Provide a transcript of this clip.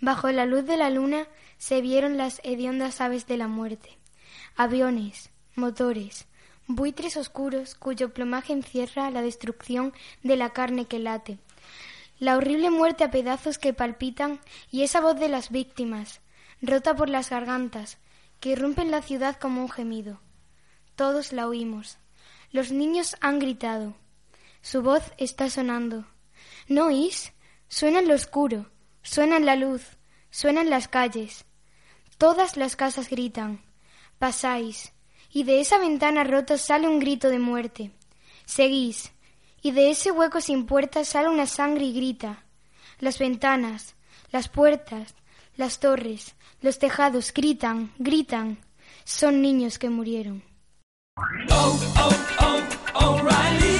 Bajo la luz de la luna se vieron las hediondas aves de la muerte. Aviones, motores, buitres oscuros cuyo plumaje encierra la destrucción de la carne que late. La horrible muerte a pedazos que palpitan y esa voz de las víctimas, rota por las gargantas, que irrumpen la ciudad como un gemido. Todos la oímos. Los niños han gritado. Su voz está sonando. ¿No oís? Suena en lo oscuro, Suena en la luz, suena en las calles. Todas las casas gritan. Pasáis, y de esa ventana rota sale un grito de muerte. Seguís, y de ese hueco sin puertas sale una sangre y grita. Las ventanas, las puertas, las torres, los tejados gritan, gritan. Son niños que murieron. Oh, oh, oh,